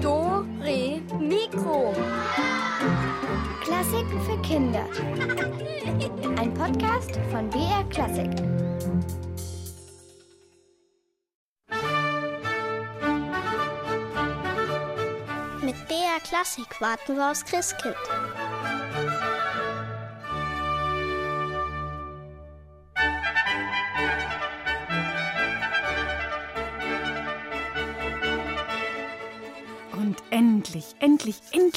Do, Re, Mikro. Klassiken für Kinder. Ein Podcast von BR Klassik. Mit BR Klassik warten wir aufs Christkind.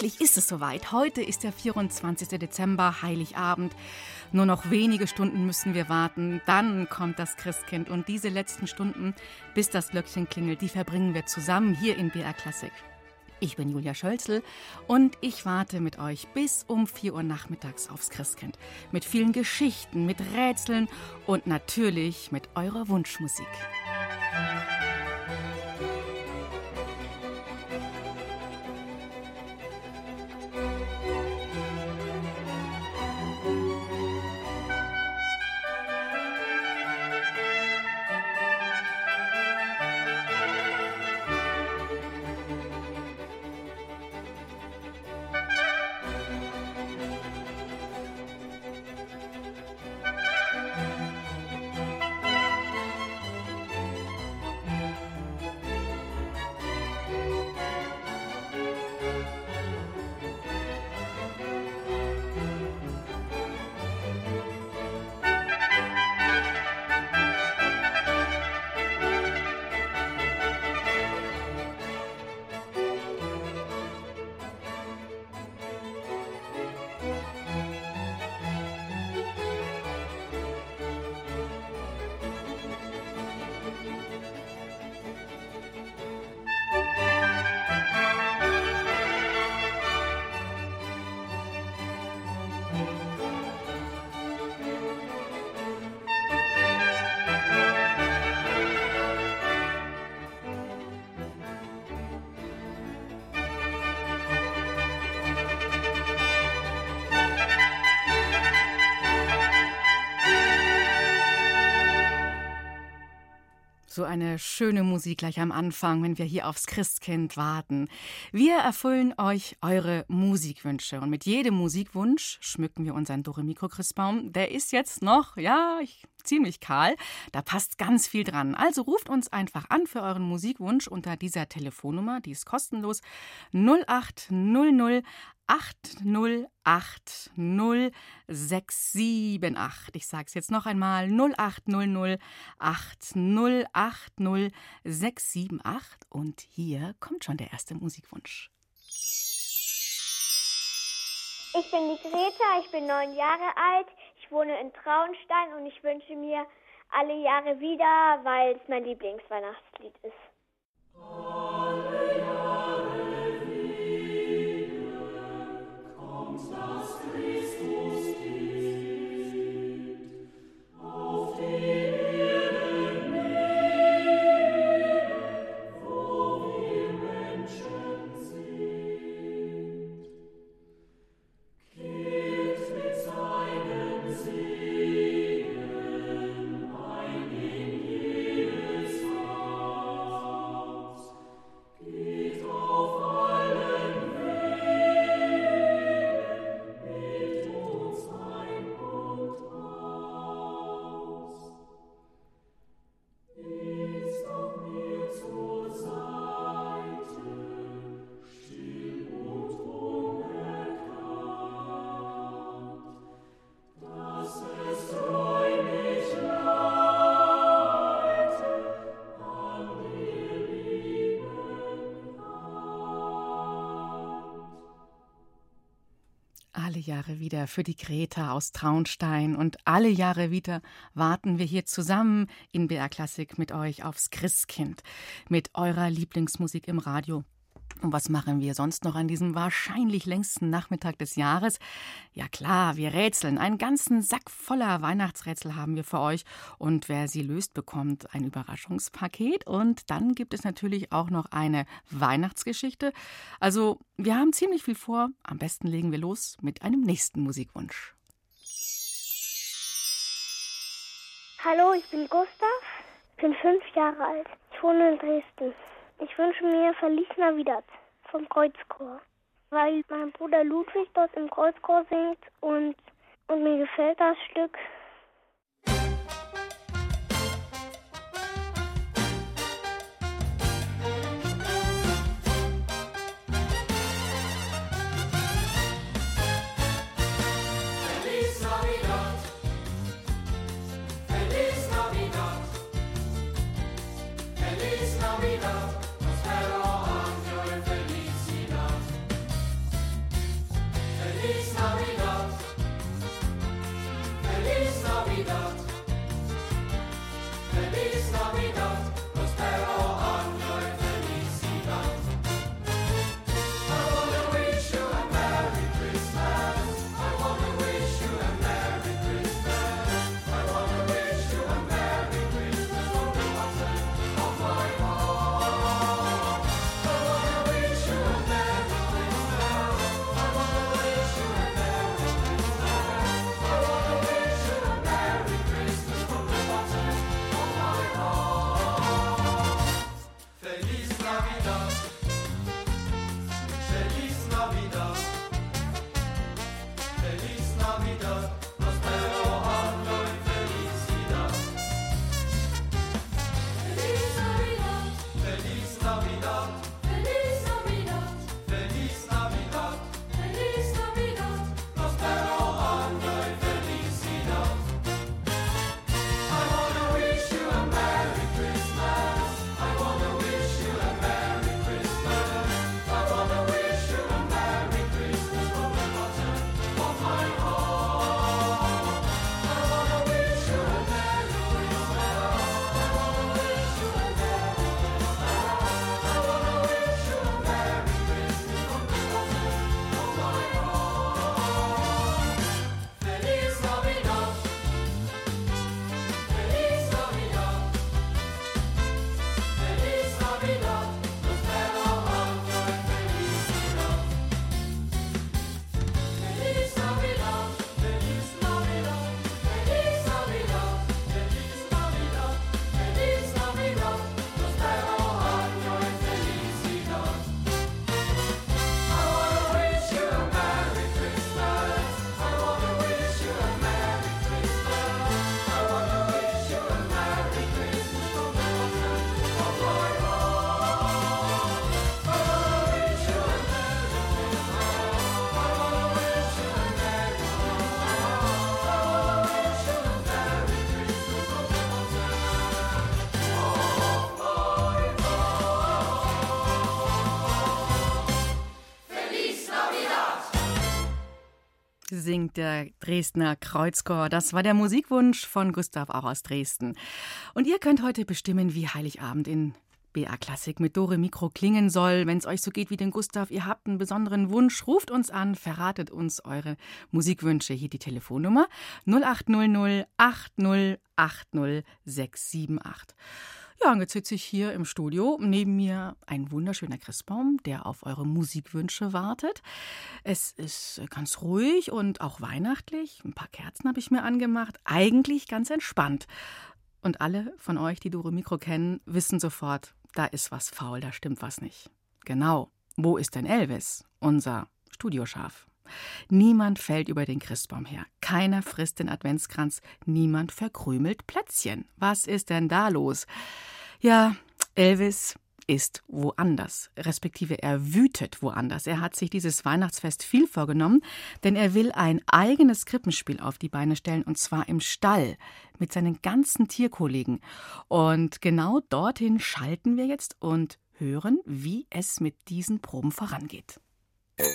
Endlich, ist es soweit. Heute ist der 24. Dezember, Heiligabend. Nur noch wenige Stunden müssen wir warten. Dann kommt das Christkind. Und diese letzten Stunden, bis das Glöckchen klingelt, die verbringen wir zusammen hier in BR Klassik. Ich bin Julia Schölzel und ich warte mit euch bis um 4 Uhr nachmittags aufs Christkind. Mit vielen Geschichten, mit Rätseln und natürlich mit eurer Wunschmusik. Eine schöne Musik gleich am Anfang, wenn wir hier aufs Christkind warten. Wir erfüllen euch eure Musikwünsche und mit jedem Musikwunsch schmücken wir unseren Doremikro-Christbaum. Der ist jetzt noch, ja, ich, ziemlich kahl. Da passt ganz viel dran. Also ruft uns einfach an für euren Musikwunsch unter dieser Telefonnummer, die ist kostenlos 0800 8080678. Ich sage es jetzt noch einmal 0800 8080678 und hier kommt schon der erste Musikwunsch. Ich bin die Greta, ich bin neun Jahre alt, ich wohne in Traunstein und ich wünsche mir alle Jahre wieder, weil es mein Lieblingsweihnachtslied ist. Alle Jahre wieder für die Greta aus Traunstein und alle Jahre wieder warten wir hier zusammen in BR Klassik mit euch aufs Christkind, mit eurer Lieblingsmusik im Radio. Und was machen wir sonst noch an diesem wahrscheinlich längsten Nachmittag des Jahres? Ja klar, wir rätseln. Einen ganzen Sack voller Weihnachtsrätsel haben wir für euch. Und wer sie löst, bekommt ein Überraschungspaket. Und dann gibt es natürlich auch noch eine Weihnachtsgeschichte. Also wir haben ziemlich viel vor. Am besten legen wir los mit einem nächsten Musikwunsch. Hallo, ich bin Gustav, bin fünf Jahre alt. Ich wohne in Dresden. Ich wünsche mir Feliz Navidad vom Kreuzchor, weil mein Bruder Ludwig dort im Kreuzchor singt und, und mir gefällt das Stück singt der Dresdner Kreuzchor. Das war der Musikwunsch von Gustav auch aus Dresden. Und ihr könnt heute bestimmen, wie Heiligabend in BA Klassik mit Dore Mikro klingen soll. Wenn es euch so geht wie den Gustav, ihr habt einen besonderen Wunsch, ruft uns an, verratet uns eure Musikwünsche. Hier die Telefonnummer 0800 8080 678. Ja, und jetzt sitze ich hier im Studio. Neben mir ein wunderschöner Christbaum, der auf eure Musikwünsche wartet. Es ist ganz ruhig und auch weihnachtlich. Ein paar Kerzen habe ich mir angemacht. Eigentlich ganz entspannt. Und alle von euch, die Dore Mikro kennen, wissen sofort, da ist was faul, da stimmt was nicht. Genau. Wo ist denn Elvis, unser Studioschaf? Niemand fällt über den Christbaum her. Keiner frisst den Adventskranz. Niemand verkrümelt Plätzchen. Was ist denn da los? Ja, Elvis ist woanders, respektive er wütet woanders. Er hat sich dieses Weihnachtsfest viel vorgenommen, denn er will ein eigenes Krippenspiel auf die Beine stellen, und zwar im Stall mit seinen ganzen Tierkollegen. Und genau dorthin schalten wir jetzt und hören, wie es mit diesen Proben vorangeht. So,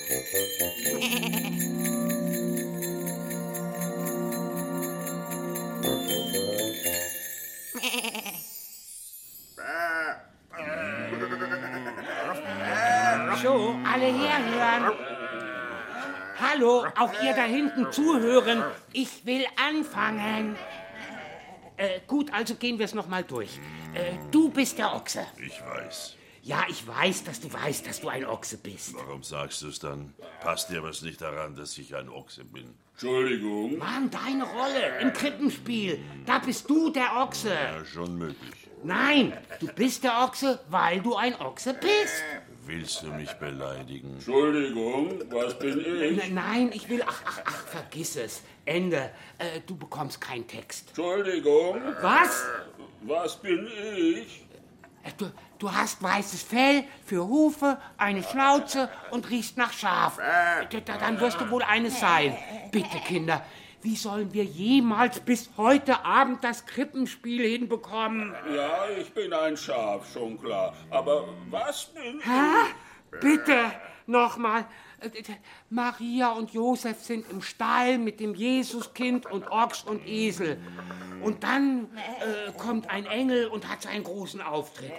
alle herhören. Hallo, auch ihr da hinten zuhören. Ich will anfangen. Äh, gut, also gehen wir es nochmal durch. Äh, du bist der Ochse. Ich weiß. Ja, ich weiß, dass du weißt, dass du ein Ochse bist. Warum sagst du es dann? Passt dir was nicht daran, dass ich ein Ochse bin? Entschuldigung. Mann, deine Rolle im Krippenspiel. Da bist du der Ochse. Ja, schon möglich. Nein, du bist der Ochse, weil du ein Ochse bist. Willst du mich beleidigen? Entschuldigung, was bin ich? N nein, ich will. Ach, ach, ach, vergiss es. Ende. Äh, du bekommst keinen Text. Entschuldigung, Was? was bin ich? Äh, Du, du hast weißes Fell für Hufe, eine Schnauze und riechst nach Schaf. D- Dann wirst du wohl eines sein. Bitte, Kinder, wie sollen wir jemals bis heute Abend das Krippenspiel hinbekommen? Ja, ich bin ein Schaf, schon klar. Aber was bin Hä? Bitte, nochmal. Äh, Maria und Josef sind im Stall mit dem Jesuskind und Ochs und Esel. Und dann äh, kommt ein Engel und hat seinen großen Auftritt.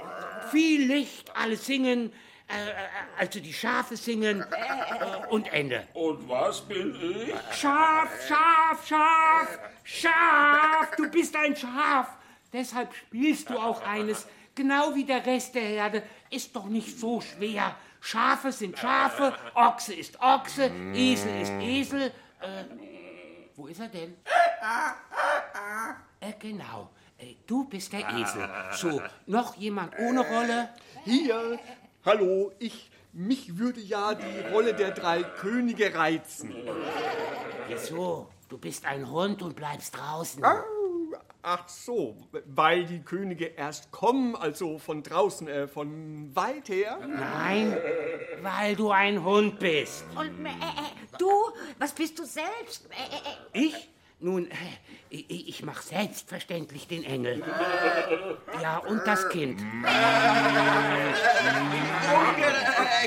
Viel Licht, alle singen, äh, äh, also die Schafe singen äh, und Ende. Und was bin ich? Schaf, Schaf, Schaf, Schaf, du bist ein Schaf. Deshalb spielst du auch eines, genau wie der Rest der Herde. Ist doch nicht so schwer. Schafe sind Schafe, Ochse ist Ochse, Esel ist Esel. Äh, wo ist er denn? Äh, genau. Äh, du bist der Esel. So, noch jemand ohne Rolle? Hier, hallo, ich, mich würde ja die Rolle der drei Könige reizen. Wieso? Du bist ein Hund und bleibst draußen. Ach so, weil die Könige erst kommen, also von draußen, äh, von weit her? Nein, weil du ein Hund bist. Und äh, äh, du, was bist du selbst? Äh, äh, Ich? Nun, äh, ich, ich mache selbstverständlich den Engel. Ja, und das Kind.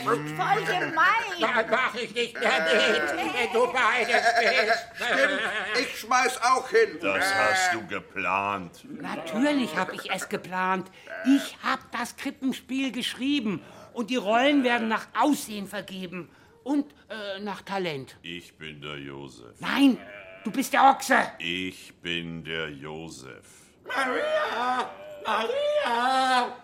voll gemein. Da mach ich nicht mehr mit, du beides bist. Ich schmeiß auch hin. Das hast du geplant. Natürlich habe ich es geplant. Ich habe das Krippenspiel geschrieben. Und die Rollen werden nach Aussehen vergeben. Und äh, nach Talent. Ich bin der Josef. Nein, du bist der Ochse. Ich bin der Josef.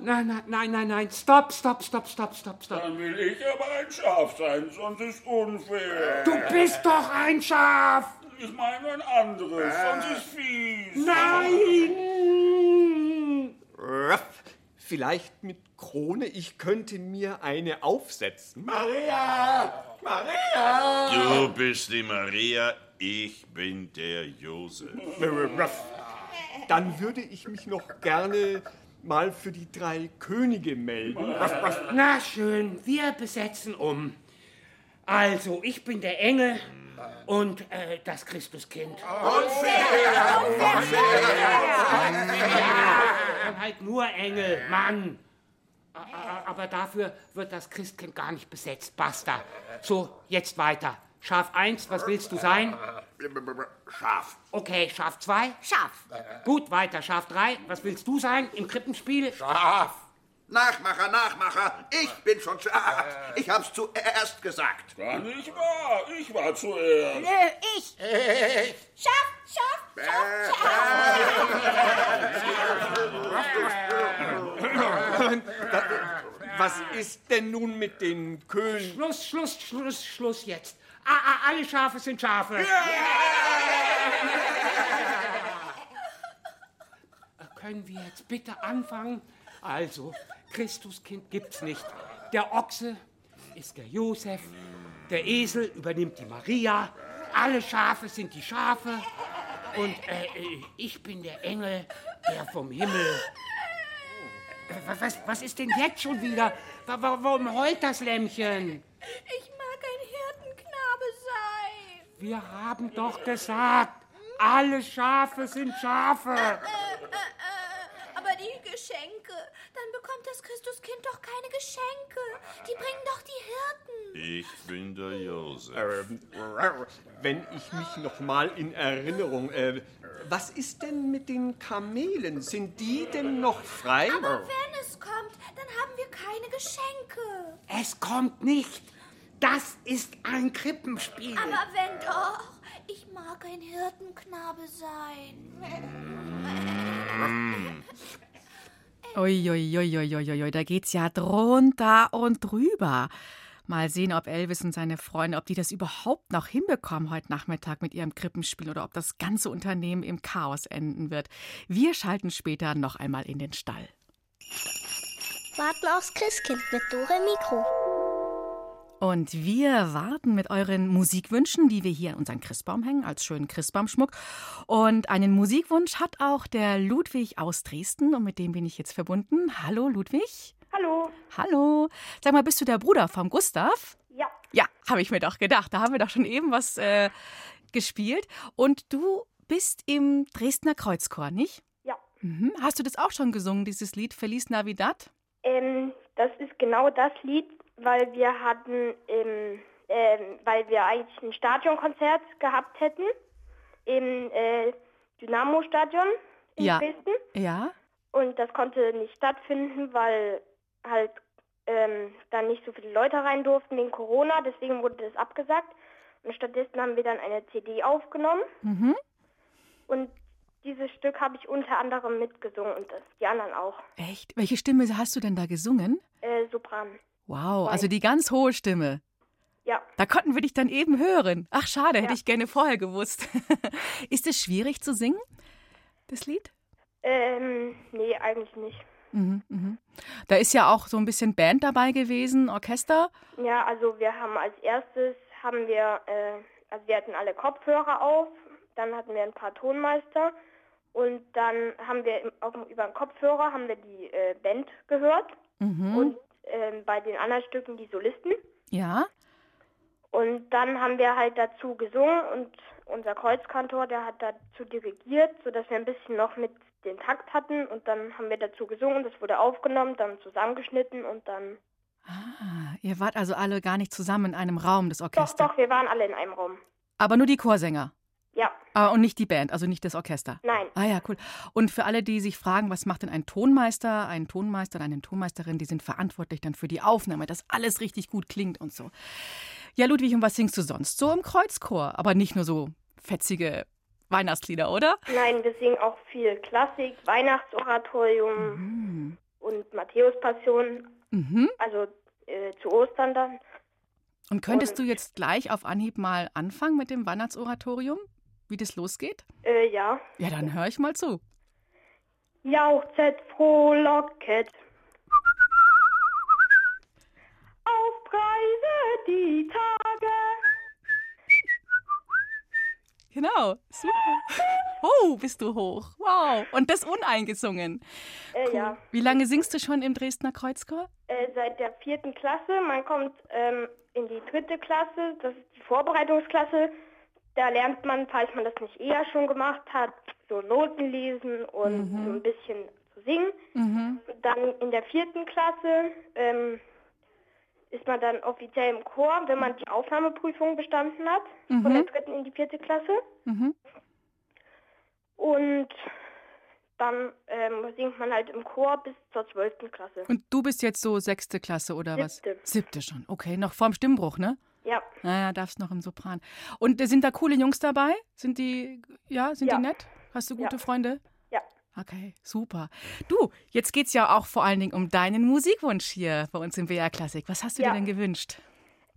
Nein, nein, nein, nein, nein. Stopp, stopp, stopp, stopp, stopp, stopp. Dann will ich aber ein Schaf sein, sonst ist unfair. Du bist doch ein Schaf. Ich meine ein anderes, sonst ist fies. Nein. Vielleicht mit Krone, ich könnte mir eine aufsetzen. Maria! Maria! Du bist die Maria, ich bin der Josef. Dann würde ich mich noch gerne mal für die drei Könige melden. Na schön, wir besetzen um. Also, ich bin der Engel und äh, das Christuskind. Ja, dann halt nur Engel, Mann. Aber dafür wird das Christkind gar nicht besetzt. Basta. So, jetzt weiter. Schaf 1, was willst du sein? Schaf. Okay, Schaf 2. Schaf. Gut, weiter. Schaf 3, was willst du sein im Krippenspiel? Schaf. Nachmacher, Nachmacher. Ich bin schon Schaf. Ich hab's zuerst gesagt. Gar nicht wahr. Ich war zuerst. Nö, ich. Schaf, Schaf, Schaf, Schaf. Was ist denn nun mit den Königen? Schluss, Schluss, Schluss, Schluss jetzt. Ah, ah, alle Schafe sind Schafe. Können wir jetzt bitte anfangen? Also, Christuskind gibt's nicht. Der Ochse ist der Josef, der Esel übernimmt die Maria, alle Schafe sind die Schafe und äh, äh, ich bin der Engel, der vom Himmel. Äh, Was, was ist denn jetzt schon wieder? Wa- wa- Warum heult das Lämmchen? Ich Wir haben doch gesagt, alle Schafe sind Schafe. Äh, äh, äh, aber die Geschenke, dann bekommt das Christuskind doch keine Geschenke. Die bringen doch die Hirten. Ich bin der Josef. Ähm, Wenn ich mich noch mal in Erinnerung. Äh, was ist denn mit den Kamelen? Sind die denn noch frei? Aber wenn es kommt, dann haben wir keine Geschenke. Es kommt nicht. Das ist ein Krippenspiel. Aber wenn doch, ich mag ein Hirtenknabe sein. Uiuiuiuiui, da geht's ja drunter und drüber. Mal sehen, ob Elvis und seine Freunde, ob die das überhaupt noch hinbekommen heute Nachmittag mit ihrem Krippenspiel oder ob das ganze Unternehmen im Chaos enden wird. Wir schalten später noch einmal in den Stall. Warten aufs Christkind mit Dore Mikro. Und wir warten mit euren Musikwünschen, die wir hier an unseren Christbaum hängen, als schönen Christbaumschmuck. Und einen Musikwunsch hat auch der Ludwig aus Dresden und mit dem bin ich jetzt verbunden. Hallo Ludwig. Hallo. Hallo. Sag mal, bist du der Bruder vom Gustav? Ja. Ja, habe ich mir doch gedacht. Da haben wir doch schon eben was äh, gespielt. Und du bist im Dresdner Kreuzchor, nicht? Ja. Mhm. Hast du das auch schon gesungen, dieses Lied Feliz Navidad? Ähm, das ist genau das Lied, weil wir hatten, im, ähm, weil wir eigentlich ein Stadionkonzert gehabt hätten im äh, Dynamo-Stadion in ja. Dresden. Ja. Und das konnte nicht stattfinden, weil halt ähm, dann nicht so viele Leute rein durften wegen Corona. Deswegen wurde das abgesagt. Und stattdessen haben wir dann eine CD aufgenommen. Mhm. Und dieses Stück habe ich unter anderem mitgesungen und das, die anderen auch. Echt? Welche Stimme hast du denn da gesungen? Äh, Sopran. Wow, also die ganz hohe Stimme. Ja. Da konnten wir dich dann eben hören. Ach, schade, Ja. hätte ich gerne vorher gewusst. Ist es schwierig zu singen, das Lied? Ähm, nee, eigentlich nicht. Mhm, mhm. Da ist ja auch so ein bisschen Band dabei gewesen, Orchester. Ja, also wir haben als erstes haben wir, äh, also wir hatten alle Kopfhörer auf, dann hatten wir ein paar Tonmeister und dann haben wir auf, über den Kopfhörer haben wir die äh, Band gehört Mhm. und ähm, bei den anderen Stücken die Solisten. Ja. Und dann haben wir halt dazu gesungen und unser Kreuzkantor, der hat dazu dirigiert, sodass wir ein bisschen noch mit den Takt hatten und dann haben wir dazu gesungen, das wurde aufgenommen, dann zusammengeschnitten und dann... Ah, ihr wart also alle gar nicht zusammen in einem Raum, das Doch, Orchester. doch, wir waren alle in einem Raum. Aber nur die Chorsänger. Ja, Ah, und nicht die Band, also nicht das Orchester. nein. Ah ja, cool. Und für alle, die sich fragen, was macht denn ein Tonmeister, ein Tonmeister oder eine Tonmeisterin, die sind verantwortlich dann für die Aufnahme, dass alles richtig gut klingt und so. Ja, Ludwig, und was singst du sonst so im Kreuzchor? Aber nicht nur so fetzige Weihnachtslieder, oder? Nein, wir singen auch viel Klassik, Weihnachtsoratorium Mhm. und Matthäus-Passion, Mhm. also äh, zu Ostern dann. Und könntest Und- du jetzt gleich auf Anhieb mal anfangen mit dem Weihnachtsoratorium? Wie das losgeht? Äh, ja. Ja, dann höre ich mal zu. Jauchzet, frohlocket. Aufpreise die Tage. Genau, super. Oh, bist du hoch. Wow. Und das uneingesungen. Äh, ja. Wie lange singst du schon im Dresdner Kreuzchor? Äh, seit der vierten Klasse. Man kommt ähm, in die dritte Klasse, das ist die Vorbereitungsklasse. Da lernt man, falls man das nicht eher schon gemacht hat, so Noten lesen und so ein bisschen zu singen. Mhm. Dann in der vierten Klasse ähm, ist man dann offiziell im Chor, wenn man die Aufnahmeprüfung bestanden hat, von der Mhm. dritten in die vierte Klasse. Mhm. Und dann ähm, singt man halt im Chor bis zur zwölften Klasse. Und du bist jetzt so sechste Klasse oder was? Siebte. Siebte schon. Okay, noch vorm Stimmbruch, ne? Ja, Naja, darfst noch im Sopran. Und sind da coole Jungs dabei? Sind die, ja, sind Ja. die nett? Hast du gute Ja. Freunde? ja. Okay, super. Du, jetzt geht's ja auch vor allen Dingen um deinen Musikwunsch hier bei uns im BR Klassik. Was hast du Ja. dir denn gewünscht?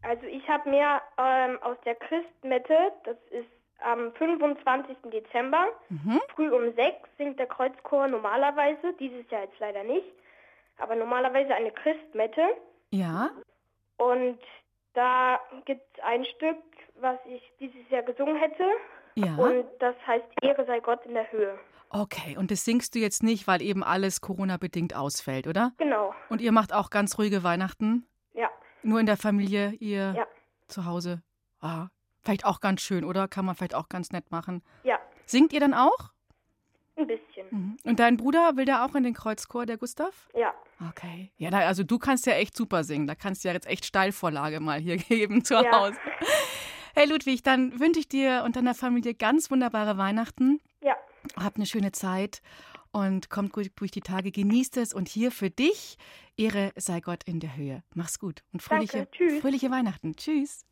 Also ich habe mir ähm, aus der Christmette, das ist am 25. Dezember, Mhm. früh um 6 singt der Kreuzchor normalerweise, dieses Jahr jetzt leider nicht, aber normalerweise eine Christmette. Ja? Und da gibt es ein Stück, was ich dieses Jahr gesungen hätte. Ja. Und das heißt Ehre sei Gott in der Höhe. Okay, und das singst du jetzt nicht, weil eben alles Corona-bedingt ausfällt, oder? Genau, Und ihr macht auch ganz ruhige Weihnachten? ja. Nur in der Familie, ihr Ja. zu Hause? Ah, vielleicht auch ganz schön, oder? Kann man vielleicht auch ganz nett machen. Ja, Singt ihr dann auch? Ein bisschen. Mhm. Und dein Bruder, will der auch in den Kreuzchor, der Gustav? Ja, Okay. Ja, na, also du kannst ja echt super singen. Da kannst du ja jetzt echt Steilvorlage mal hier geben zu Ja. Hause. Hey Ludwig, dann wünsche ich dir und deiner Familie ganz wunderbare Weihnachten. ja. Habt eine schöne Zeit und kommt gut durch die Tage, genießt es und hier für dich Ehre sei Gott in der Höhe. Mach's gut und fröhliche, fröhliche Weihnachten. Tschüss.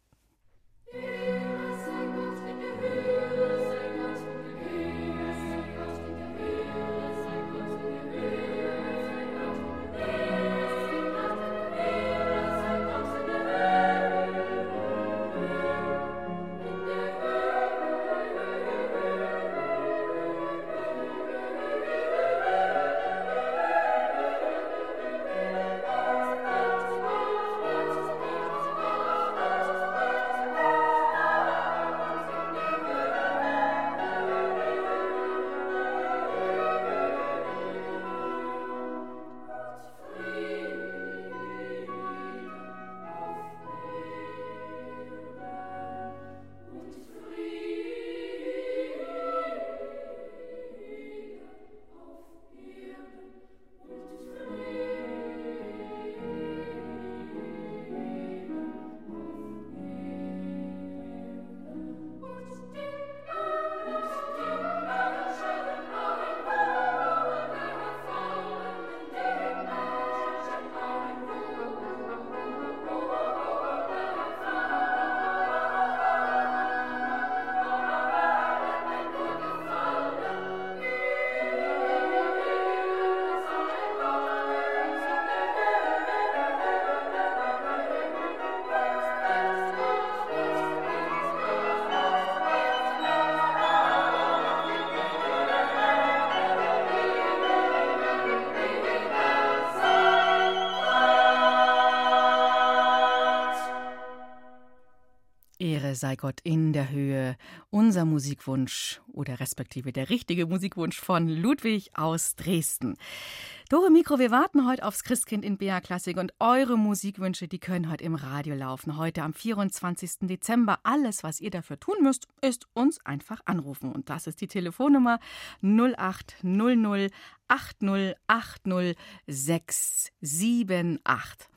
Sei Gott in der Höhe. Unser Musikwunsch oder respektive der richtige Musikwunsch von Ludwig aus Dresden. Dore Mikro, wir warten heute aufs Christkind in BA Klassik und eure Musikwünsche, die können heute im Radio laufen. Heute am 24. Dezember. Alles, was ihr dafür tun müsst, ist uns einfach anrufen. Und das ist die Telefonnummer 0800 8080 678.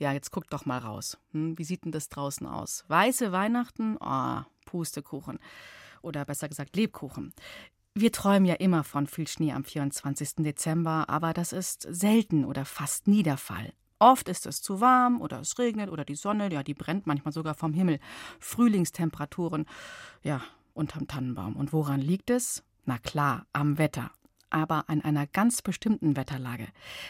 Ja, jetzt guckt doch mal raus. Hm, wie sieht denn das draußen aus? Weiße Weihnachten? Oh, Pustekuchen. Oder besser gesagt Lebkuchen. Wir träumen ja immer von viel Schnee am 24. Dezember, aber das ist selten oder fast nie der Fall. Oft ist es zu warm oder es regnet oder die Sonne, ja, die brennt manchmal sogar vom Himmel. Frühlingstemperaturen, ja, unterm Tannenbaum. Und woran liegt es? Na klar, am Wetter aber an einer ganz bestimmten Wetterlage.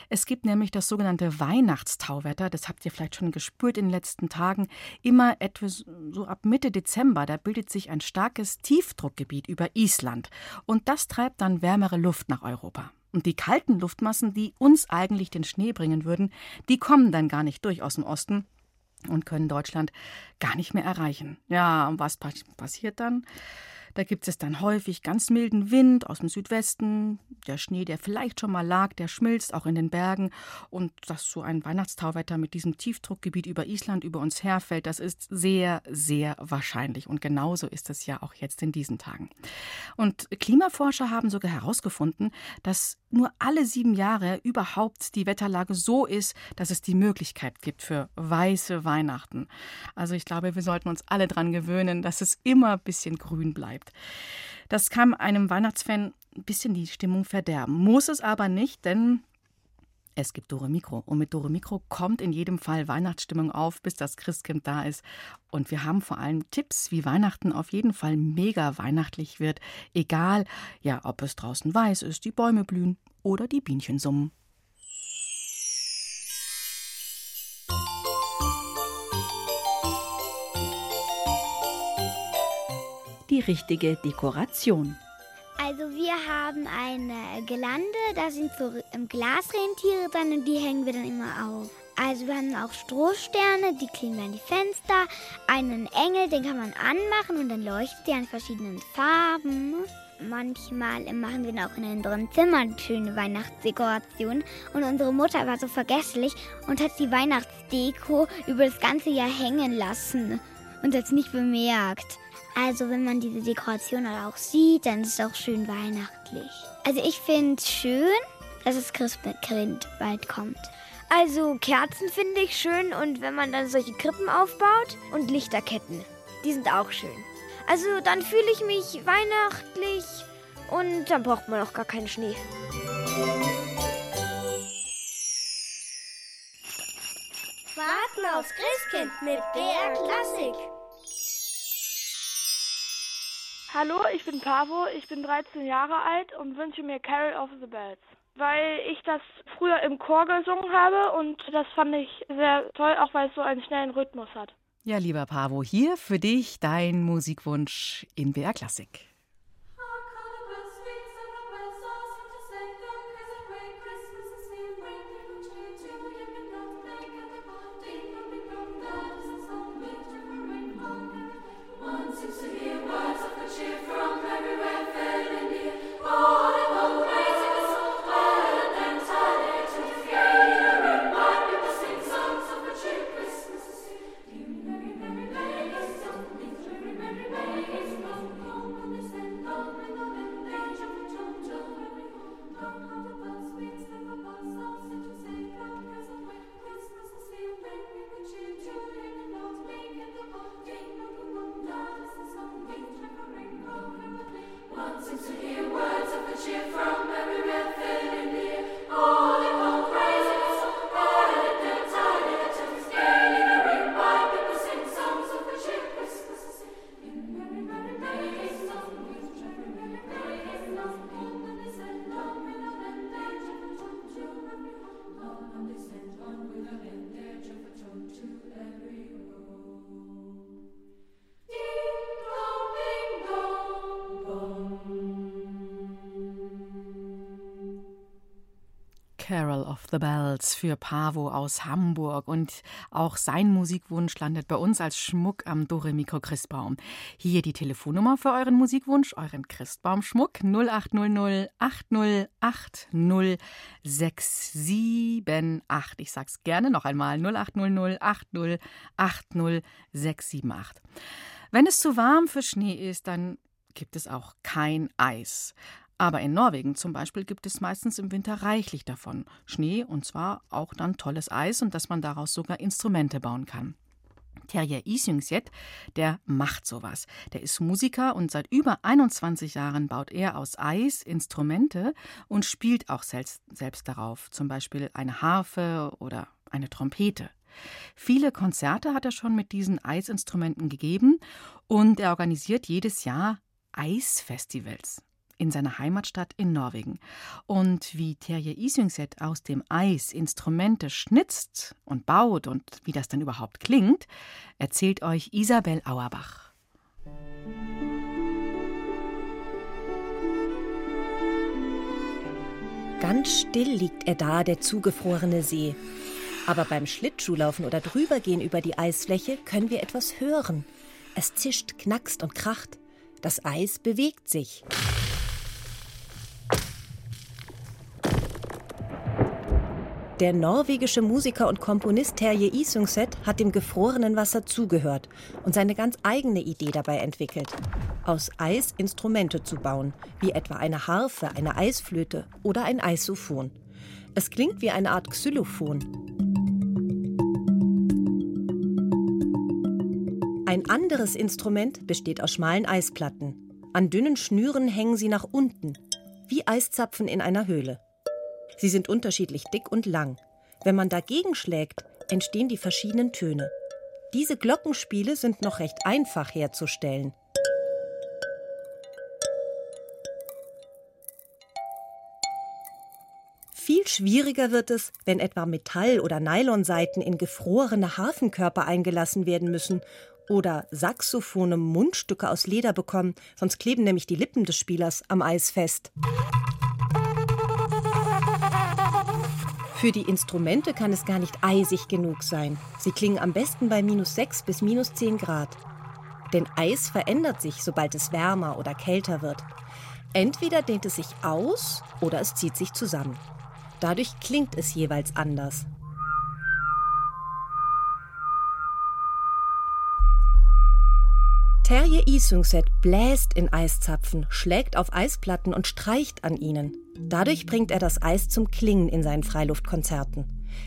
Es gibt nämlich das sogenannte Weihnachtstauwetter, das habt ihr vielleicht schon gespürt in den letzten Tagen, immer etwas so ab Mitte Dezember, da bildet sich ein starkes Tiefdruckgebiet über Island und das treibt dann wärmere Luft nach Europa. Und die kalten Luftmassen, die uns eigentlich den Schnee bringen würden, die kommen dann gar nicht durch aus dem Osten und können Deutschland gar nicht mehr erreichen. Ja, und was passiert dann? Da gibt es dann häufig ganz milden Wind aus dem Südwesten. Der Schnee, der vielleicht schon mal lag, der schmilzt auch in den Bergen. Und dass so ein Weihnachtstauwetter mit diesem Tiefdruckgebiet über Island über uns herfällt, das ist sehr, sehr wahrscheinlich. Und genauso ist es ja auch jetzt in diesen Tagen. Und Klimaforscher haben sogar herausgefunden, dass nur alle sieben Jahre überhaupt die Wetterlage so ist, dass es die Möglichkeit gibt für weiße Weihnachten. Also ich glaube, wir sollten uns alle daran gewöhnen, dass es immer ein bisschen grün bleibt. Das kann einem Weihnachtsfan ein bisschen die Stimmung verderben. Muss es aber nicht, denn es gibt Dore Mikro. Und mit Dore Mikro kommt in jedem Fall Weihnachtsstimmung auf, bis das Christkind da ist. Und wir haben vor allem Tipps, wie Weihnachten auf jeden Fall mega weihnachtlich wird. Egal, ja, ob es draußen weiß ist, die Bäume blühen oder die Bienchen summen. Die richtige Dekoration. Also wir haben eine Gelande, da sind so Glasrentiere dran und die hängen wir dann immer auf. Also wir haben auch Strohsterne, die kleben wir an die Fenster. Einen Engel, den kann man anmachen und dann leuchtet der in verschiedenen Farben. Manchmal machen wir auch in unseren Zimmern schöne Weihnachtsdekorationen. Und unsere Mutter war so vergesslich und hat die Weihnachtsdeko über das ganze Jahr hängen lassen und hat es nicht bemerkt. Also wenn man diese Dekoration auch sieht, dann ist es auch schön weihnachtlich. Also ich finde es schön, dass das Christkind bald kommt. Also Kerzen finde ich schön und wenn man dann solche Krippen aufbaut und Lichterketten, die sind auch schön. Also dann fühle ich mich weihnachtlich und dann braucht man auch gar keinen Schnee. Warten aufs Christkind mit BR Klassik. Hallo, ich bin Pavo, ich bin 13 Jahre alt und wünsche mir Carol of the Bells. Weil ich das früher im Chor gesungen habe und das fand ich sehr toll, auch weil es so einen schnellen Rhythmus hat. Ja, lieber Pavo, hier für dich dein Musikwunsch in BR Klassik. The Bells für Pavo aus Hamburg. Und auch sein Musikwunsch landet bei uns als Schmuck am Doremiko Christbaum. Hier die Telefonnummer für euren Musikwunsch, euren Christbaumschmuck 0800 8080 678. Ich sag's gerne noch einmal 0800 80 80 678. Wenn es zu warm für Schnee ist, dann gibt es auch kein Eis. Aber in Norwegen zum Beispiel gibt es meistens im Winter reichlich davon. Schnee und zwar auch dann tolles Eis und dass man daraus sogar Instrumente bauen kann. Terje Isyngsjet, der macht sowas. Der ist Musiker und seit über 21 Jahren baut er aus Eis Instrumente und spielt auch selbst, selbst darauf, zum Beispiel eine Harfe oder eine Trompete. Viele Konzerte hat er schon mit diesen Eisinstrumenten gegeben und er organisiert jedes Jahr Eisfestivals in seiner Heimatstadt in Norwegen. Und wie Terje Isungset aus dem Eis Instrumente schnitzt und baut und wie das dann überhaupt klingt, erzählt euch Isabel Auerbach. Ganz still liegt er da, der zugefrorene See. Aber beim Schlittschuhlaufen oder drübergehen über die Eisfläche können wir etwas hören. Es zischt, knackst und kracht. Das Eis bewegt sich. Der norwegische Musiker und Komponist Terje Isungset hat dem gefrorenen Wasser zugehört und seine ganz eigene Idee dabei entwickelt. Aus Eis Instrumente zu bauen, wie etwa eine Harfe, eine Eisflöte oder ein Eissophon. Es klingt wie eine Art Xylophon. Ein anderes Instrument besteht aus schmalen Eisplatten. An dünnen Schnüren hängen sie nach unten, wie Eiszapfen in einer Höhle. Sie sind unterschiedlich dick und lang. Wenn man dagegen schlägt, entstehen die verschiedenen Töne. Diese Glockenspiele sind noch recht einfach herzustellen. Viel schwieriger wird es, wenn etwa Metall- oder Nylonsaiten in gefrorene Hafenkörper eingelassen werden müssen oder Saxophone Mundstücke aus Leder bekommen, sonst kleben nämlich die Lippen des Spielers am Eis fest. Für die Instrumente kann es gar nicht eisig genug sein. Sie klingen am besten bei minus 6 bis minus 10 Grad. Denn Eis verändert sich, sobald es wärmer oder kälter wird. Entweder dehnt es sich aus oder es zieht sich zusammen. Dadurch klingt es jeweils anders. Terje Isungset bläst in Eiszapfen, schlägt auf Eisplatten und streicht an ihnen. Dadurch bringt er das Eis zum Klingen in seinen Freiluftkonzerten.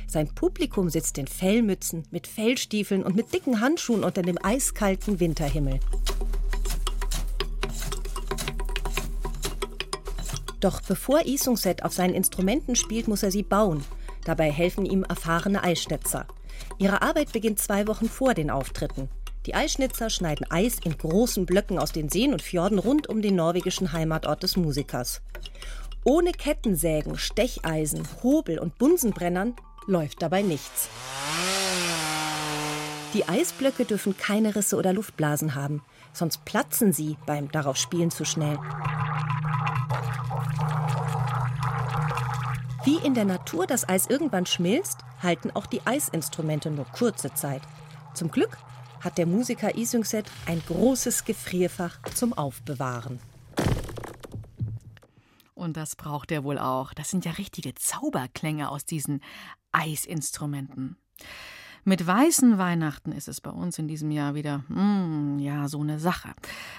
Sein Publikum sitzt in Fellmützen, mit Fellstiefeln und mit dicken Handschuhen unter dem eiskalten Winterhimmel. Doch bevor Isungset auf seinen Instrumenten spielt, muss er sie bauen. Dabei helfen ihm erfahrene Eisschnitzer. Ihre Arbeit beginnt zwei Wochen vor den Auftritten. Die Eisschnitzer schneiden Eis in großen Blöcken aus den Seen und Fjorden rund um den norwegischen Heimatort des Musikers. Ohne Kettensägen, Stecheisen, Hobel und Bunsenbrennern läuft dabei nichts. Die Eisblöcke dürfen keine Risse oder Luftblasen haben, sonst platzen sie beim darauf Spielen zu schnell. Wie in der Natur das Eis irgendwann schmilzt, halten auch die Eisinstrumente nur kurze Zeit. Zum Glück hat der Musiker Isungset ein großes Gefrierfach zum Aufbewahren. Und das braucht er wohl auch. Das sind ja richtige Zauberklänge aus diesen Eisinstrumenten. Mit weißen Weihnachten ist es bei uns in diesem Jahr wieder, mm, ja, so eine Sache.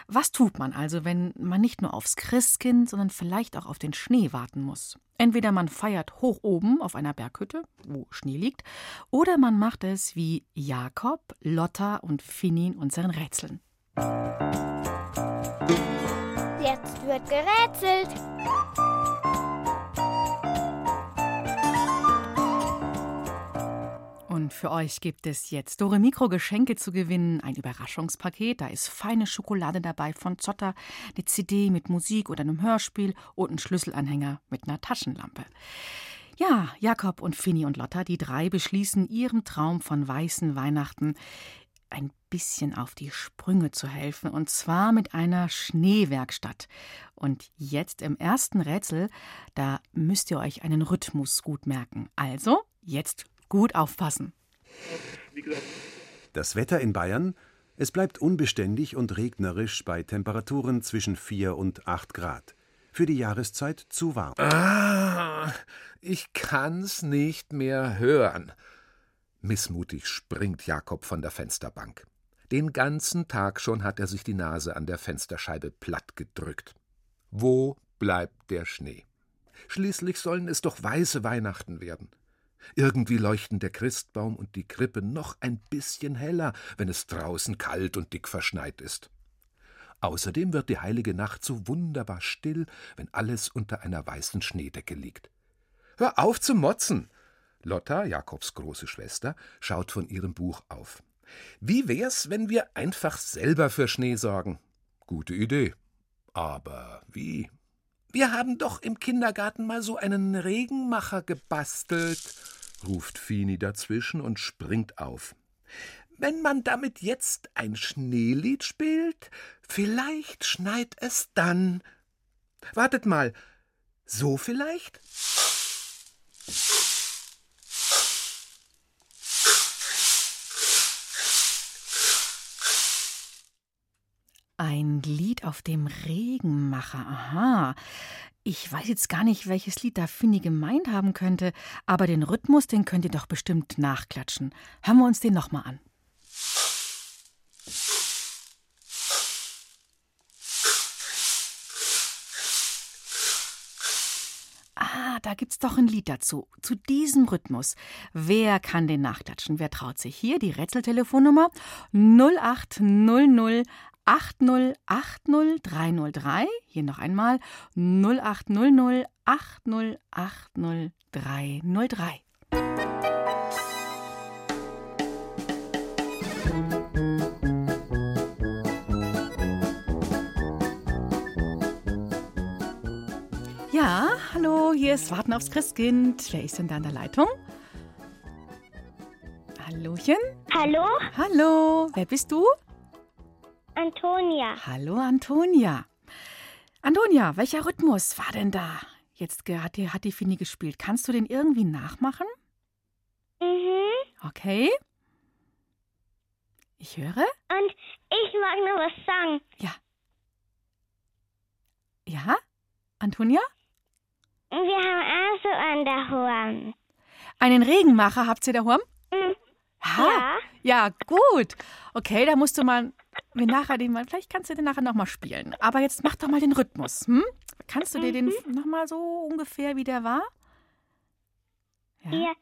Was tut man also, wenn man nicht nur aufs Christkind, sondern vielleicht auch auf den Schnee warten muss? Entweder man feiert hoch oben auf einer Berghütte, wo Schnee liegt, oder man macht es wie Jakob, Lotta und Finny in unseren Rätseln. Jetzt wird gerätselt. Und für euch gibt es jetzt Dore Mikro Geschenke zu gewinnen. Ein Überraschungspaket. Da ist feine Schokolade dabei von Zotter, eine CD mit Musik oder einem Hörspiel und ein Schlüsselanhänger mit einer Taschenlampe. Ja, Jakob und Finny und Lotta, die drei beschließen ihrem Traum von weißen Weihnachten ein bisschen auf die Sprünge zu helfen, und zwar mit einer Schneewerkstatt. Und jetzt im ersten Rätsel, da müsst ihr euch einen Rhythmus gut merken. Also, jetzt gut aufpassen. Das Wetter in Bayern, es bleibt unbeständig und regnerisch bei Temperaturen zwischen 4 und 8 Grad. Für die Jahreszeit zu warm. Ah, ich kann's nicht mehr hören. Missmutig springt Jakob von der Fensterbank. Den ganzen Tag schon hat er sich die Nase an der Fensterscheibe platt gedrückt. Wo bleibt der Schnee? Schließlich sollen es doch weiße Weihnachten werden. Irgendwie leuchten der Christbaum und die Krippe noch ein bisschen heller, wenn es draußen kalt und dick verschneit ist. Außerdem wird die heilige Nacht so wunderbar still, wenn alles unter einer weißen Schneedecke liegt. Hör auf zu motzen! Lotta, Jakobs große Schwester, schaut von ihrem Buch auf. Wie wär's, wenn wir einfach selber für Schnee sorgen? Gute Idee. Aber wie? Wir haben doch im Kindergarten mal so einen Regenmacher gebastelt, ruft Fini dazwischen und springt auf. Wenn man damit jetzt ein Schneelied spielt, vielleicht schneit es dann. Wartet mal, so vielleicht? Ein Lied auf dem Regenmacher. Aha. Ich weiß jetzt gar nicht, welches Lied da Finny gemeint haben könnte, aber den Rhythmus, den könnt ihr doch bestimmt nachklatschen. Hören wir uns den nochmal an. Ah, da gibt's doch ein Lied dazu, zu diesem Rhythmus. Wer kann den nachklatschen? Wer traut sich? Hier die Rätseltelefonnummer 0800 8080303. Hier noch einmal 0800 8080303. Ja, hallo, hier ist Warten aufs Christkind. Wer ist denn da an der Leitung? Hallöchen? Hallo? Hallo, wer bist du? Antonia. Hallo, Antonia. Antonia, welcher Rhythmus war denn da? Jetzt hat die, hat die Fini gespielt. Kannst du den irgendwie nachmachen? Mhm. Okay. Ich höre. Und ich mag noch was sagen. Ja. Ja? Antonia? Wir haben also an der Horn. Einen Regenmacher habt ihr daheim? Mhm. Ja. Ja, gut. Okay, da musst du mal, wir nachher den mal, vielleicht kannst du den nachher nochmal spielen. Aber jetzt mach doch mal den Rhythmus. Hm? Kannst du dir den Mhm. nochmal so ungefähr, wie der war? Ja. ja.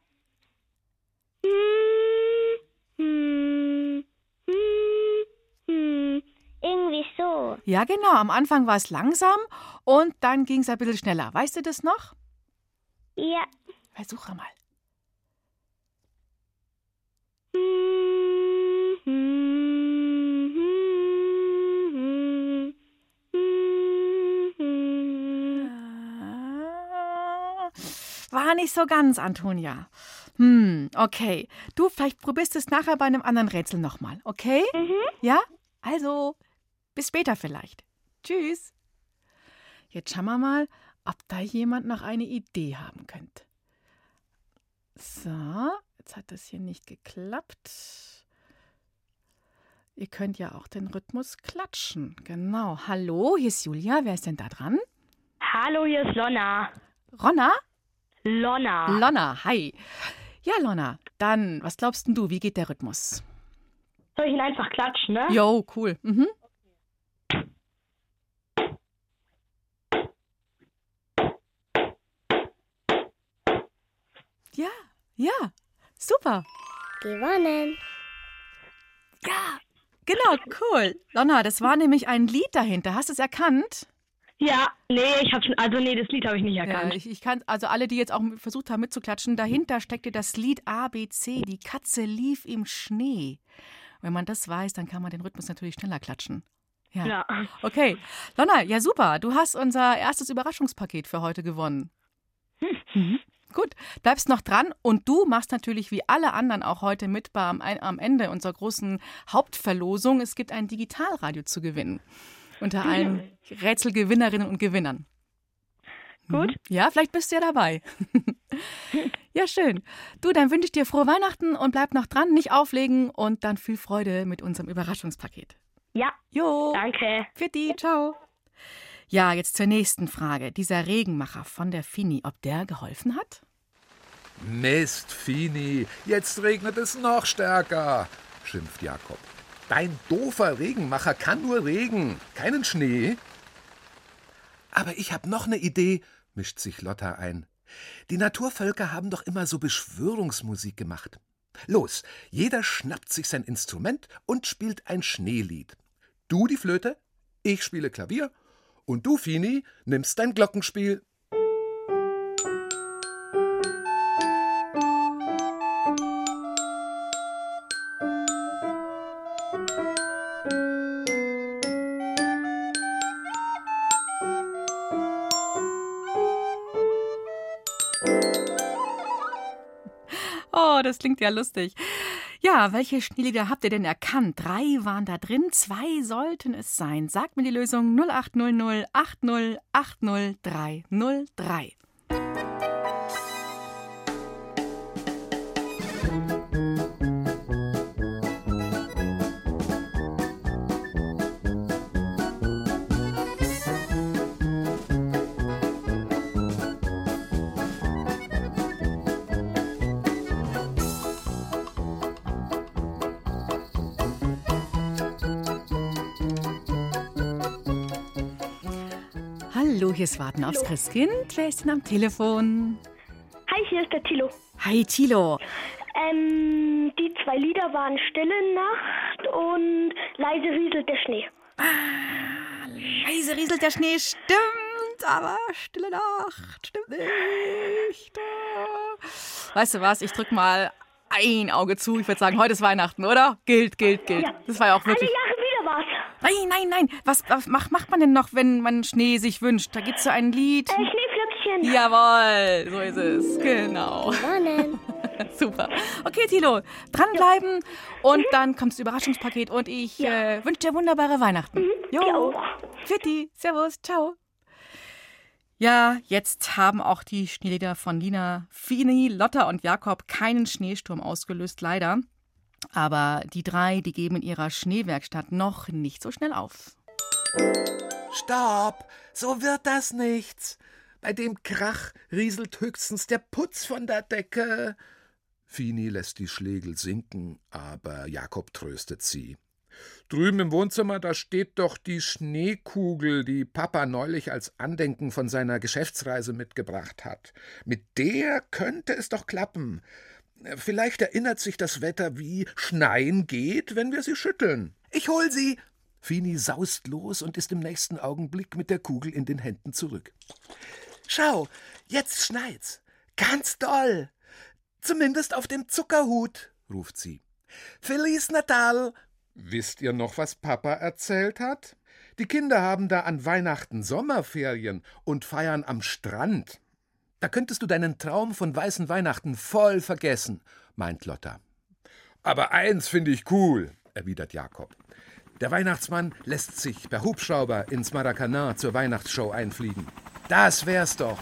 Irgendwie so. Ja, genau. Am Anfang war es langsam und dann ging es ein bisschen schneller. Weißt du das noch? Ja. Versuche mal. Hm, hm, hm, hm, hm, hm. War nicht so ganz, Antonia. Hm, okay. Du, vielleicht probierst es nachher bei einem anderen Rätsel nochmal, okay? Mhm. Ja? Also, bis später vielleicht. Tschüss. Jetzt schauen wir mal, ob da jemand noch eine Idee haben könnte. So, jetzt hat das hier nicht geklappt. Ihr könnt ja auch den Rhythmus klatschen. Genau. Hallo, hier ist Julia. Wer ist denn da dran? Hallo, hier ist Lonna. Ronna? Lonna. Lonna, hi. Ja, Lonna, dann, was glaubst denn du, wie geht der Rhythmus? Soll ich ihn einfach klatschen, ne? Jo, cool. Mhm. Ja, ja, super. Gewonnen. Ja, genau, cool. Lonna, das war nämlich ein Lied dahinter. Hast du es erkannt? Ja, nee, ich habe schon, also nee, das Lied habe ich nicht erkannt. Ja, ich, ich kann, also alle, die jetzt auch versucht haben mitzuklatschen, dahinter steckte das Lied ABC. Die Katze lief im Schnee. Wenn man das weiß, dann kann man den Rhythmus natürlich schneller klatschen. Ja. Ja. Okay. Lonna, ja super. Du hast unser erstes Überraschungspaket für heute gewonnen. Mhm. Gut, bleibst noch dran und du machst natürlich wie alle anderen auch heute mit beim, am Ende unserer großen Hauptverlosung. Es gibt ein Digitalradio zu gewinnen unter allen Rätselgewinnerinnen und Gewinnern. Gut. Mhm. Ja, vielleicht bist du ja dabei. ja, schön. Du, dann wünsche ich dir frohe Weihnachten und bleib noch dran, nicht auflegen und dann viel Freude mit unserem Überraschungspaket. Ja. Jo. Danke. Für die, ciao. Ja, jetzt zur nächsten Frage. Dieser Regenmacher von der Fini, ob der geholfen hat? Mist, Fini, jetzt regnet es noch stärker, schimpft Jakob. Dein doofer Regenmacher kann nur Regen, keinen Schnee. Aber ich hab noch ne Idee, mischt sich Lotta ein. Die Naturvölker haben doch immer so Beschwörungsmusik gemacht. Los, jeder schnappt sich sein Instrument und spielt ein Schneelied. Du die Flöte, ich spiele Klavier und du, Fini, nimmst dein Glockenspiel. Oh, das klingt ja lustig. Ja, welche Schneelieder habt ihr denn erkannt? Drei waren da drin, zwei sollten es sein. Sagt mir die Lösung 0800 80 80 303. Ist Warten aufs Christkind. Wer ist denn am Telefon? Hi, hier ist der Tilo. Hi, Tilo. Ähm, die zwei Lieder waren Stille Nacht und Leise rieselt der Schnee. Leise rieselt der Schnee, stimmt, aber Stille Nacht stimmt nicht. Weißt du was, ich drück mal ein Auge zu. Ich würde sagen, heute ist Weihnachten, oder? Gilt, gilt, gilt. Ja. Das war ja auch wirklich. Alle Jahre wieder was. Nein, nein, nein. Was, was macht, macht man denn noch, wenn man Schnee sich wünscht? Da gibt's so ein Lied. Äh, Schneeflöckchen. Jawohl, so ist es. Genau. Super. Okay, Tilo, dranbleiben und dann kommt das Überraschungspaket und ich äh, wünsche dir wunderbare Weihnachten. Jo. Fitti, Servus, ciao. Ja, jetzt haben auch die Schneelieder von Lina, Fini, Lotta und Jakob keinen Schneesturm ausgelöst, leider. Aber die drei, die geben in ihrer Schneewerkstatt noch nicht so schnell auf. Stopp! So wird das nichts. Bei dem Krach rieselt höchstens der Putz von der Decke. Fini lässt die Schlegel sinken, aber Jakob tröstet sie. Drüben im Wohnzimmer, da steht doch die Schneekugel, die Papa neulich als Andenken von seiner Geschäftsreise mitgebracht hat. Mit der könnte es doch klappen. Vielleicht erinnert sich das Wetter, wie Schneien geht, wenn wir sie schütteln. Ich hol sie. Fini saust los und ist im nächsten Augenblick mit der Kugel in den Händen zurück. Schau, jetzt schneit's. Ganz doll. Zumindest auf dem Zuckerhut, ruft sie. Feliz Natal. Wisst ihr noch, was Papa erzählt hat? Die Kinder haben da an Weihnachten Sommerferien und feiern am Strand. Da könntest du deinen Traum von weißen Weihnachten voll vergessen, meint Lotta. Aber eins finde ich cool, erwidert Jakob. Der Weihnachtsmann lässt sich per Hubschrauber ins Maracanã zur Weihnachtsshow einfliegen. Das wär's doch.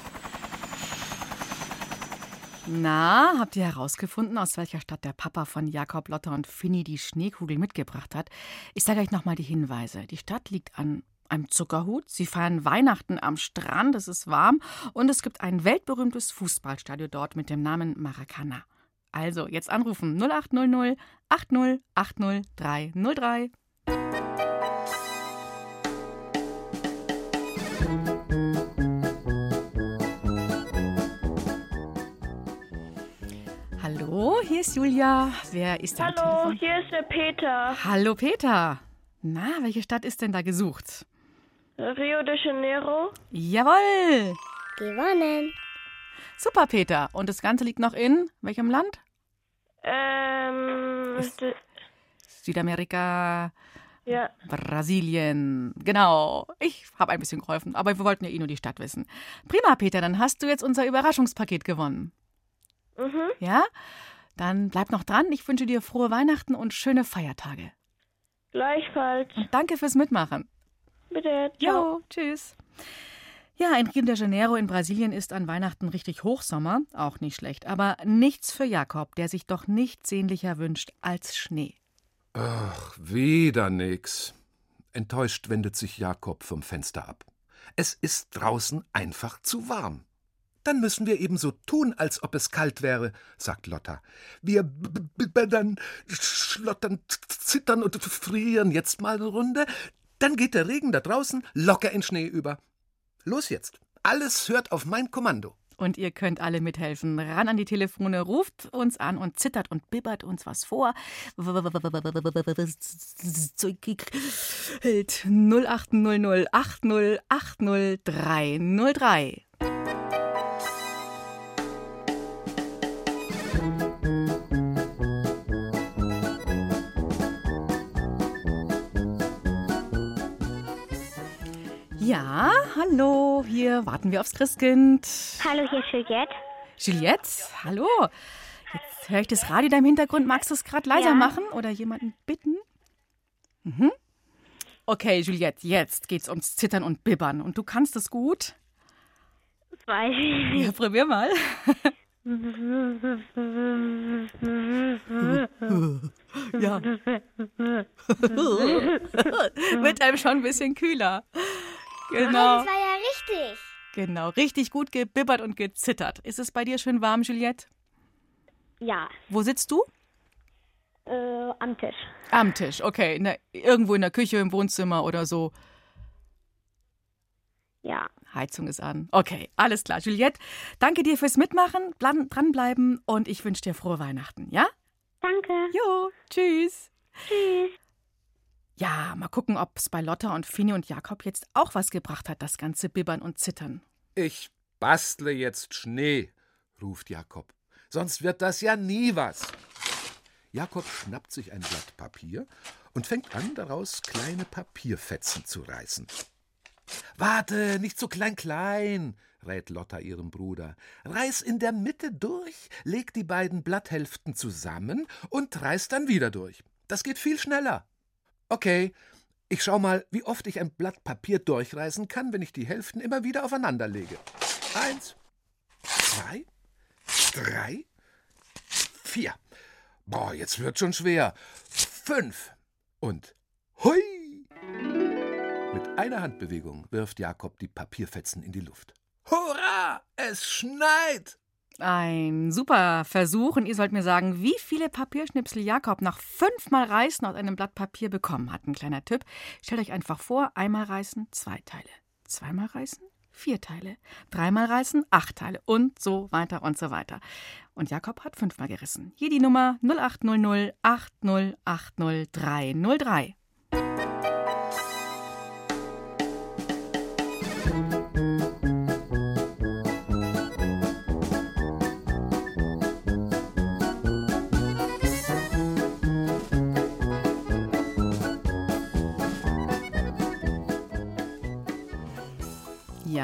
Na, habt ihr herausgefunden, aus welcher Stadt der Papa von Jakob, Lotta und Finny die Schneekugel mitgebracht hat? Ich sage euch nochmal die Hinweise. Die Stadt liegt an einem Zuckerhut. Sie feiern Weihnachten am Strand, es ist warm und es gibt ein weltberühmtes Fußballstadion dort mit dem Namen Maracana. Also jetzt anrufen 0800 80 80 303. Hallo, hier ist Julia. Wer ist da Hallo, hier ist der Peter. Hallo Peter. Na, welche Stadt ist denn da gesucht? Rio de Janeiro. Jawohl. Gewonnen. Super, Peter. Und das Ganze liegt noch in welchem Land? Ähm, Südamerika, ja. Brasilien. Genau. Ich habe ein bisschen geholfen, aber wir wollten ja eh nur die Stadt wissen. Prima, Peter. Dann hast du jetzt unser Überraschungspaket gewonnen. Mhm. Ja? Dann bleib noch dran. Ich wünsche dir frohe Weihnachten und schöne Feiertage. Gleichfalls. Und danke fürs Mitmachen. Bitte. Ciao. Jo, tschüss. Ja, in Rio de Janeiro in Brasilien ist an Weihnachten richtig Hochsommer, auch nicht schlecht, aber nichts für Jakob, der sich doch nicht sehnlicher wünscht als Schnee. Ach, wieder nix. Enttäuscht wendet sich Jakob vom Fenster ab. Es ist draußen einfach zu warm. Dann müssen wir eben so tun, als ob es kalt wäre, sagt Lotta. Wir bibbern, schlottern, zittern und frieren jetzt mal eine Runde. Dann geht der Regen da draußen locker in Schnee über. Los jetzt. Alles hört auf mein Kommando. Und ihr könnt alle mithelfen. Ran an die Telefone, ruft uns an und zittert und bibbert uns was vor. Hält 0800 80 80 303. hallo, hier warten wir aufs Christkind. Hallo, hier ist Juliette. Juliette, hallo. Jetzt höre ich das Radio da im Hintergrund. Magst du es gerade leiser Ja. machen oder jemanden bitten? Mhm. Okay, Juliette, jetzt geht's ums Zittern und Bibbern. Und du kannst es gut? Weiß ich. Ja, probier mal. Ja. Wird einem schon ein bisschen kühler. Genau. Das war ja richtig. Genau, richtig gut gebibbert und gezittert. Ist es bei dir schön warm, Juliette? Ja, Wo sitzt du? äh, am Tisch. Am Tisch, okay. In der, irgendwo in der Küche, im Wohnzimmer oder so. Ja. Heizung ist an. Okay, alles klar. Juliette, danke dir fürs Mitmachen, dranbleiben und ich wünsche dir frohe Weihnachten, ja? Danke. Jo, tschüss. Tschüss. Ja, mal gucken, ob es bei Lotta und Fini und Jakob jetzt auch was gebracht hat, das ganze Bibbern und Zittern. Ich bastle jetzt Schnee, ruft Jakob. Sonst wird das ja nie was. Jakob schnappt sich ein Blatt Papier und fängt an, daraus kleine Papierfetzen zu reißen. Warte, nicht so klein, klein, rät Lotta ihrem Bruder. Reiß in der Mitte durch, leg die beiden Blatthälften zusammen und reiß dann wieder durch. Das geht viel schneller. Okay, ich schau mal, wie oft ich ein Blatt Papier durchreißen kann, wenn ich die Hälften immer wieder aufeinander lege. Eins, zwei, drei, vier. Boah, jetzt wird schon schwer. Fünf. Und hui! Mit einer Handbewegung wirft Jakob die Papierfetzen in die Luft. Hurra! Es schneit! Ein super Versuch und ihr sollt mir sagen, wie viele Papierschnipsel Jakob nach fünfmal Reißen aus einem Blatt Papier bekommen hat. Ein kleiner Tipp. Stellt euch einfach vor, einmal reißen, zwei Teile. Zweimal reißen, vier Teile. Dreimal reißen, acht Teile. Und so weiter und so weiter. Und Jakob hat fünfmal gerissen. Hier die Nummer 0800 80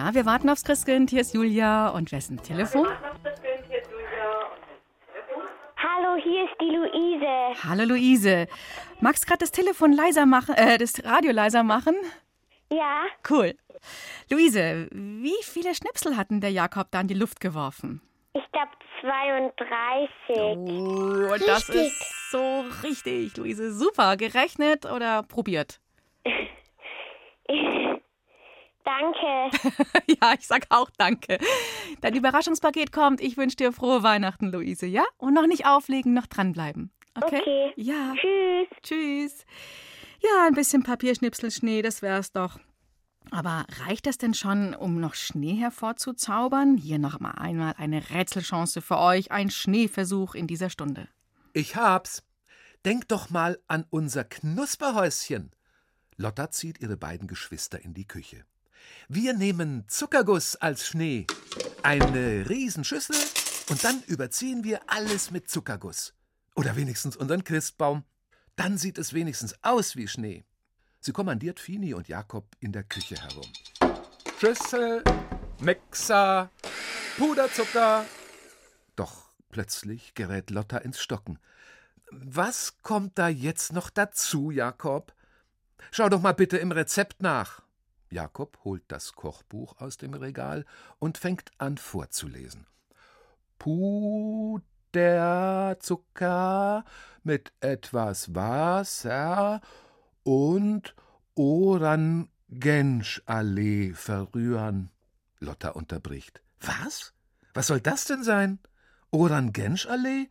Ja, wir warten aufs Christkind. Hier ist Julia und wessen Telefon? Hallo, hier ist die Luise. Hallo Luise. Magst du gerade das Telefon leiser machen, äh, das Radio leiser machen? Ja, Cool. Luise, wie viele Schnipsel hatten der Jakob da in die Luft geworfen? ich glaube 32. Oh, das ist so richtig, Luise. Super. Gerechnet oder probiert? Danke. ja, ich sag auch danke. Dein Überraschungspaket kommt. Ich wünsche dir frohe Weihnachten, Luise, ja? Und noch nicht auflegen, noch dranbleiben. Okay? Okay. Ja. Tschüss. Tschüss. Ja, ein bisschen Papierschnipselschnee, das wär's doch. Aber reicht das denn schon, um noch Schnee hervorzuzaubern? Hier noch mal einmal eine Rätselchance für euch, ein Schneeversuch in dieser Stunde. Ich hab's. Denk doch mal an unser Knusperhäuschen. Lotta zieht ihre beiden Geschwister in die Küche. Wir nehmen Zuckerguss als Schnee, eine Riesenschüssel und dann überziehen wir alles mit Zuckerguss. Oder wenigstens unseren Christbaum. Dann sieht es wenigstens aus wie Schnee. Sie kommandiert Fini und Jakob in der Küche herum. Schüssel, Mixer, Puderzucker. Doch Plötzlich gerät Lotta ins Stocken. Was kommt da jetzt noch dazu, Jakob? Schau doch mal bitte im Rezept nach. Jakob holt das Kochbuch aus dem Regal und fängt an vorzulesen. Puderzucker mit etwas Wasser und Orangenschallee verrühren. Lotta unterbricht. Was? Was soll das denn sein? Orangenschallee?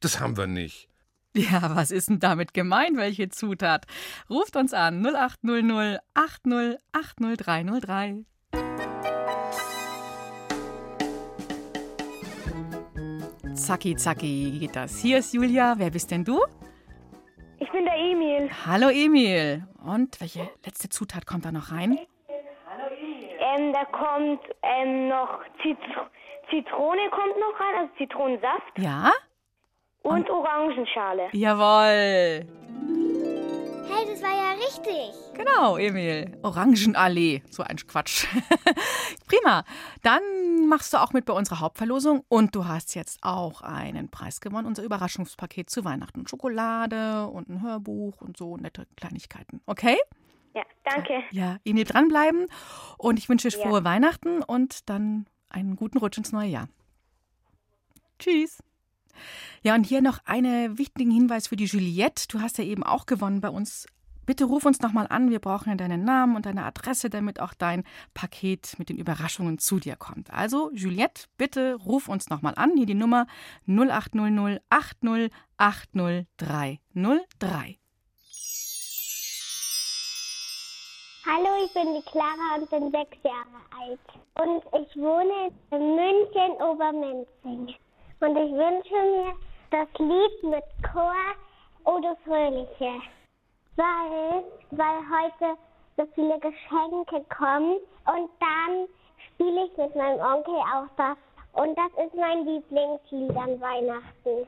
Das haben wir nicht. Ja, was ist denn damit gemeint? Welche Zutat? Ruft uns an 0800 80 80 303. Zacki, zacki geht das. Hier ist Julia. Wer bist denn du? Ich bin der Emil. Hallo Emil. Und welche letzte Zutat kommt da noch rein? Ähm, da kommt ähm, noch Zit Zitrone kommt noch rein, also Zitronensaft. Ja? Und, Orangenschale. Jawohl. Hey, das war ja richtig. Genau, Emil. Orangenallee. So ein Quatsch. Prima. Dann machst du auch mit bei unserer Hauptverlosung und du hast jetzt auch einen Preis gewonnen. Unser Überraschungspaket zu Weihnachten. Schokolade und ein Hörbuch und so nette Kleinigkeiten. Okay? Ja, danke. Ja, Emil dranbleiben. Und ich wünsche dir frohe Weihnachten und dann einen guten Rutsch ins neue Jahr. Tschüss. Ja, und hier noch einen wichtigen Hinweis für die Juliette. Du hast ja eben auch gewonnen bei uns. Bitte ruf uns nochmal an. Wir brauchen ja deinen Namen und deine Adresse, damit auch dein Paket mit den Überraschungen zu dir kommt. Also, Juliette, bitte ruf uns nochmal an. Hier die Nummer 0800 80 80 303. Hallo, ich bin die Clara und bin sechs Jahre alt. Und ich wohne in München Obermenzing. Und ich wünsche mir das Lied mit Chor Odo Fröhliche. Weil, weil heute so viele Geschenke kommen. Und dann spiele ich mit meinem Onkel auch das. Und das ist mein Lieblingslied an Weihnachten.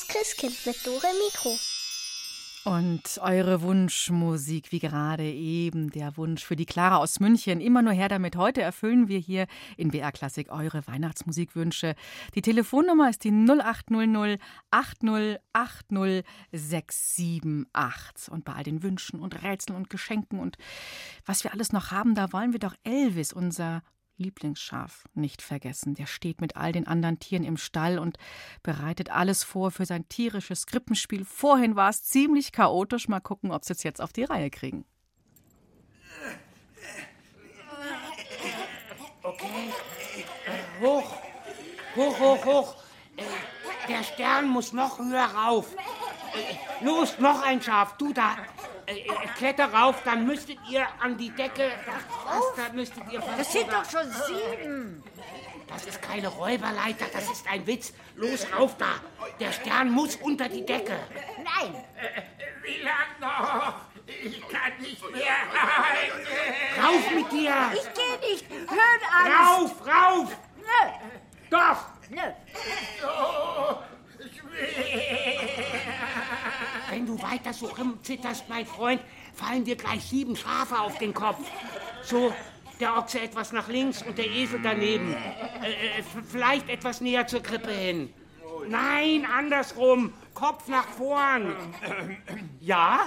Aufs Christkind mit Dore Mikro. Und eure Wunschmusik, wie gerade eben der Wunsch für die Clara aus München. Immer nur her damit. Heute erfüllen wir hier in BR Klassik eure Weihnachtsmusikwünsche. Die Telefonnummer ist die 0800 80 80 678. Und bei all den Wünschen und Rätseln und Geschenken und was wir alles noch haben, da wollen wir doch Elvis, unser Lieblingsschaf nicht vergessen. Der steht mit all den anderen Tieren im Stall und bereitet alles vor für sein tierisches Krippenspiel. Vorhin war es ziemlich chaotisch. Mal gucken, ob sie es jetzt auf die Reihe kriegen. Okay. Hoch. Hoch, hoch, hoch. Äh, der Stern muss noch höher rauf. Äh, los, noch ein Schaf. Du da. Äh, äh, kletter rauf, dann müsstet ihr an die Decke. Das, da müsstet ihr Das sind doch schon sieben. Das ist keine Räuberleiter, das ist ein Witz. Los, rauf da. Der Stern muss unter die Decke. Nein. Äh, wie lang noch? Ich kann nicht mehr halten. Rauf mit dir. Ich geh nicht. Hört alles. Rauf, rauf. Nö. Doch. Nö. Oh, schwer. Wenn du weiter so rumzitterst, mein Freund, fallen dir gleich sieben Schafe auf den Kopf. So, der Ochse etwas nach links und der Esel daneben. Äh, äh vielleicht etwas näher zur Krippe hin. Nein, andersrum. Kopf nach vorn. Ja?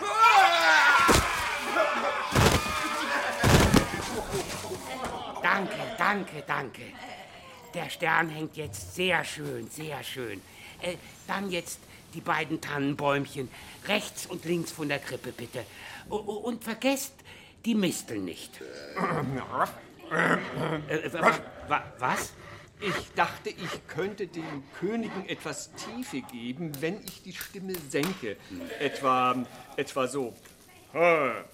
Danke, danke, danke. Der Stern hängt jetzt sehr schön, sehr schön. Äh, dann jetzt die beiden Tannenbäumchen. Rechts und links von der Krippe, bitte. Und vergesst die Misteln nicht. Äh, was? Ich dachte, ich könnte den Königen etwas Tiefe geben, wenn ich die Stimme senke. Etwa, etwa so. Ha,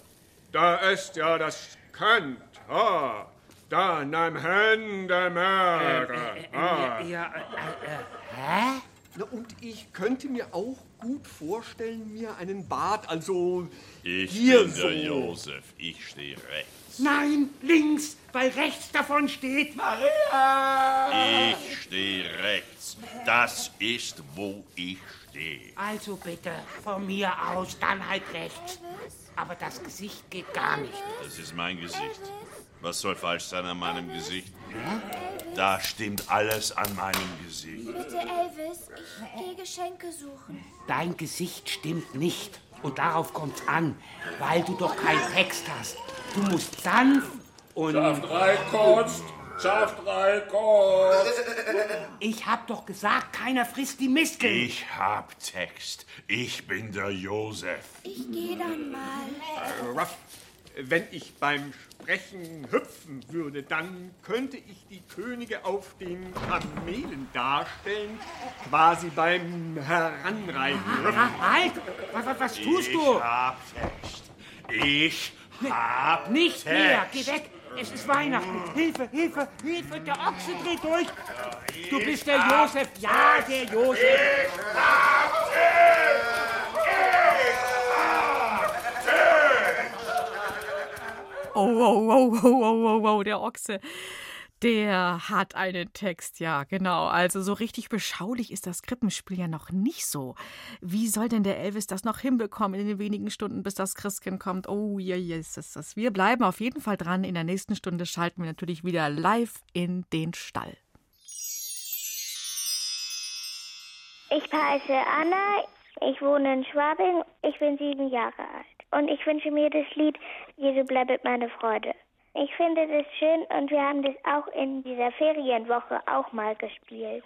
da ist ja das Kant. Ha, da nahm Hände Mörder. Äh, äh, ja, äh, äh, hä? Na, und ich könnte mir auch gut vorstellen, mir einen Bart, also ich hier bin so. der Josef, ich stehe rechts. Nein, links, weil rechts davon steht Maria. Ich stehe rechts. Das ist, wo ich stehe. Also bitte, von mir aus, dann halt rechts. Aber das Gesicht geht gar nicht. Das ist mein Gesicht. Was soll falsch sein an meinem Gesicht? Da stimmt alles an meinem Gesicht. Bitte, Elvis, ich gehe Geschenke suchen. Dein Gesicht stimmt nicht. Und darauf kommt's an, weil du doch keinen Text hast. Du musst sanft und... Saftreikost, Saftreikost. Ich hab doch gesagt, keiner frisst die Misteln. Ich hab Text. Ich bin der Josef. Ich gehe dann mal. Ruff, wenn ich beim Sprechen hüpfen würde, dann könnte ich die Könige auf den Kamelen darstellen, quasi beim Heranreiten. Ah, halt! Was, was tust ich du? Ich hab Text. Ich hab Nicht Text. mehr! Geh weg! Es ist Weihnachten! Hilfe, Hilfe, Hilfe! Der Ochse dreht durch! Du bist der Josef! Ja, der Josef! Ich hab Oh, oh, oh, oh, oh, oh, oh, der Ochse. Der hat einen Text, ja, genau. Also so richtig beschaulich ist das Krippenspiel ja noch nicht so. Wie soll denn der Elvis das noch hinbekommen in den wenigen Stunden, bis das Christkind kommt? Oh, ja, ja, ist das das. Wir bleiben auf jeden Fall dran. In der nächsten Stunde schalten wir natürlich wieder live in den Stall. Ich heiße Anna, ich wohne in Schwabing, ich bin sieben Jahre alt. Und ich wünsche mir das Lied Jesu bleibet meine Freude. Ich finde das schön und wir haben das auch in dieser Ferienwoche auch mal gespielt.